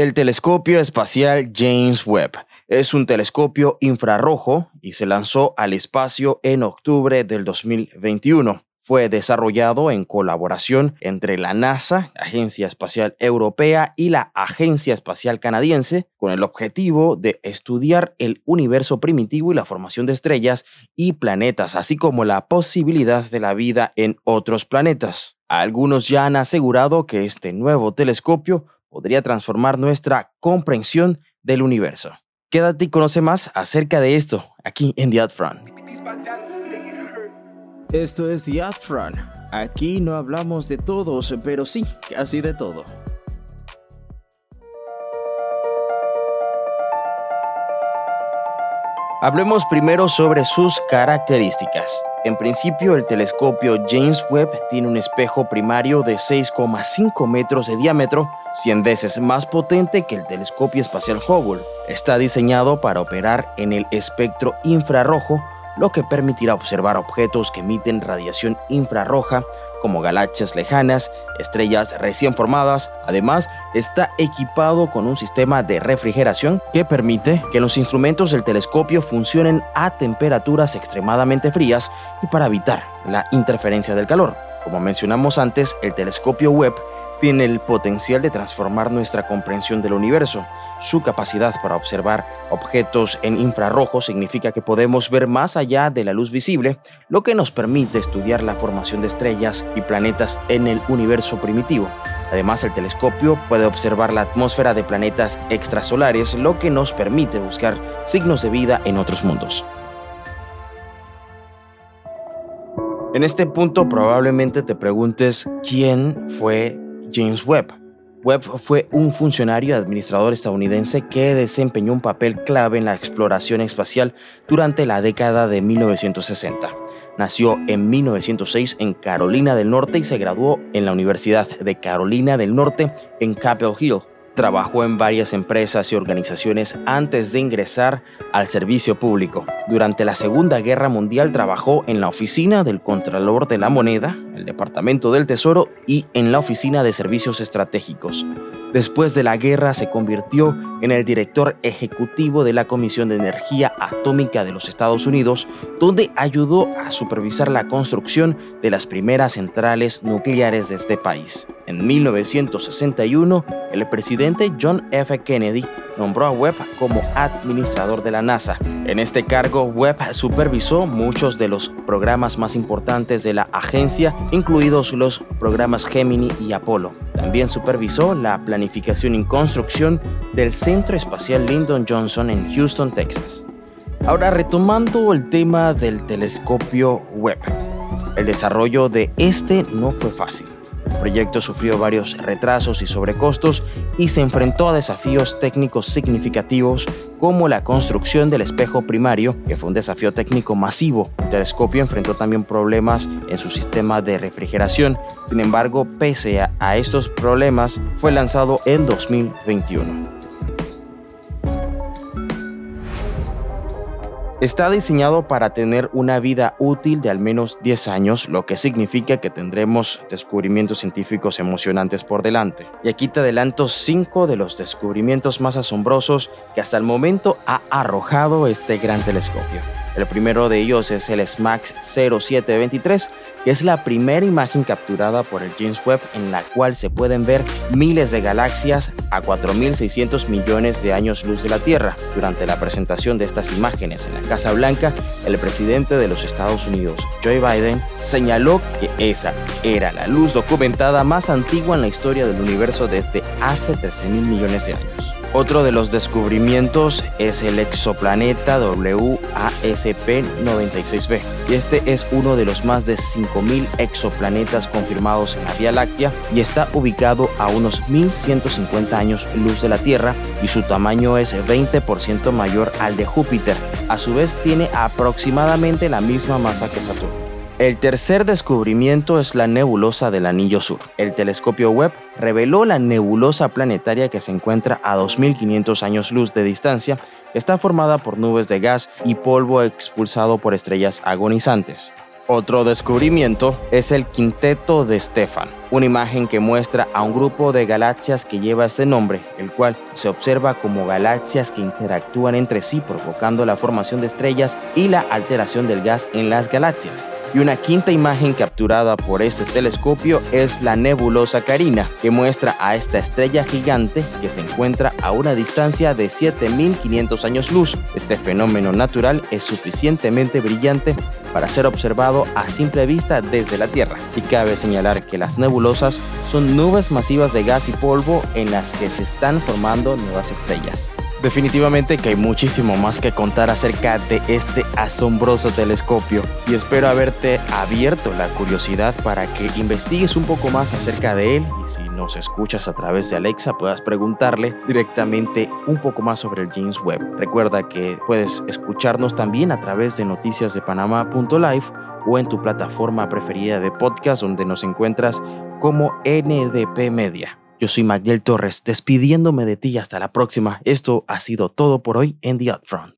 El telescopio espacial James Webb es un telescopio infrarrojo y se lanzó al espacio en octubre del 2021. Fue desarrollado en colaboración entre la NASA, Agencia Espacial Europea, y la Agencia Espacial Canadiense, con el objetivo de estudiar el universo primitivo y la formación de estrellas y planetas, así como la posibilidad de la vida en otros planetas. Algunos ya han asegurado que este nuevo telescopio podría transformar nuestra comprensión del universo. Quédate y conoce más acerca de esto aquí en The Front. Esto es The Front. Aquí no hablamos de todos, pero sí, casi de todo. Hablemos primero sobre sus características. En principio, el telescopio James Webb tiene un espejo primario de 6,5 metros de diámetro, 100 veces más potente que el telescopio espacial Hubble. Está diseñado para operar en el espectro infrarrojo, lo que permitirá observar objetos que emiten radiación infrarroja como galaxias lejanas, estrellas recién formadas. Además, está equipado con un sistema de refrigeración que permite que los instrumentos del telescopio funcionen a temperaturas extremadamente frías y para evitar la interferencia del calor. Como mencionamos antes, el telescopio Webb tiene el potencial de transformar nuestra comprensión del universo. Su capacidad para observar objetos en infrarrojo significa que podemos ver más allá de la luz visible, lo que nos permite estudiar la formación de estrellas y planetas en el universo primitivo. Además, el telescopio puede observar la atmósfera de planetas extrasolares, lo que nos permite buscar signos de vida en otros mundos. En este punto probablemente te preguntes quién fue James Webb. Webb fue un funcionario administrador estadounidense que desempeñó un papel clave en la exploración espacial durante la década de 1960. Nació en 1906 en Carolina del Norte y se graduó en la Universidad de Carolina del Norte en Capitol Hill. Trabajó en varias empresas y organizaciones antes de ingresar al servicio público. Durante la Segunda Guerra Mundial trabajó en la oficina del Contralor de la Moneda, el Departamento del Tesoro y en la Oficina de Servicios Estratégicos. Después de la guerra se convirtió en el director ejecutivo de la Comisión de Energía Atómica de los Estados Unidos, donde ayudó a supervisar la construcción de las primeras centrales nucleares de este país. En 1961, el presidente John F. Kennedy nombró a Webb como administrador de la NASA. En este cargo, Webb supervisó muchos de los programas más importantes de la agencia, incluidos los programas Gemini y Apolo. También supervisó la planificación y construcción del Centro Espacial Lyndon Johnson en Houston, Texas. Ahora, retomando el tema del telescopio Webb. El desarrollo de este no fue fácil. El proyecto sufrió varios retrasos y sobrecostos y se enfrentó a desafíos técnicos significativos como la construcción del espejo primario, que fue un desafío técnico masivo. El telescopio enfrentó también problemas en su sistema de refrigeración. Sin embargo, pese a estos problemas, fue lanzado en 2021. Está diseñado para tener una vida útil de al menos 10 años, lo que significa que tendremos descubrimientos científicos emocionantes por delante. Y aquí te adelanto 5 de los descubrimientos más asombrosos que hasta el momento ha arrojado este gran telescopio. El primero de ellos es el SMAX 0723, que es la primera imagen capturada por el James Webb en la cual se pueden ver miles de galaxias a 4.600 millones de años luz de la Tierra. Durante la presentación de estas imágenes en la Casa Blanca, el presidente de los Estados Unidos, Joe Biden, señaló que esa era la luz documentada más antigua en la historia del universo desde hace 13.000 millones de años. Otro de los descubrimientos es el exoplaneta WASP-96b. Y este es uno de los más de 5.000 exoplanetas confirmados en la Vía Láctea y está ubicado a unos 1.150 años luz de la Tierra y su tamaño es 20% mayor al de Júpiter. A su vez tiene aproximadamente la misma masa que Saturno. El tercer descubrimiento es la nebulosa del Anillo Sur. El telescopio Webb reveló la nebulosa planetaria que se encuentra a 2.500 años luz de distancia, está formada por nubes de gas y polvo expulsado por estrellas agonizantes. Otro descubrimiento es el quinteto de Stefan, una imagen que muestra a un grupo de galaxias que lleva este nombre, el cual se observa como galaxias que interactúan entre sí provocando la formación de estrellas y la alteración del gas en las galaxias. Y una quinta imagen capturada por este telescopio es la nebulosa Carina, que muestra a esta estrella gigante que se encuentra a una distancia de 7500 años luz. Este fenómeno natural es suficientemente brillante para ser observado a simple vista desde la Tierra. Y cabe señalar que las nebulosas son nubes masivas de gas y polvo en las que se están formando nuevas estrellas. Definitivamente que hay muchísimo más que contar acerca de este asombroso telescopio y espero haberte abierto la curiosidad para que investigues un poco más acerca de él y si nos escuchas a través de Alexa puedas preguntarle directamente un poco más sobre el James Webb. Recuerda que puedes escucharnos también a través de noticiasdepanama.live o en tu plataforma preferida de podcast donde nos encuentras como NDP Media. Yo soy Magdiel Torres, despidiéndome de ti hasta la próxima. Esto ha sido todo por hoy en The Upfront.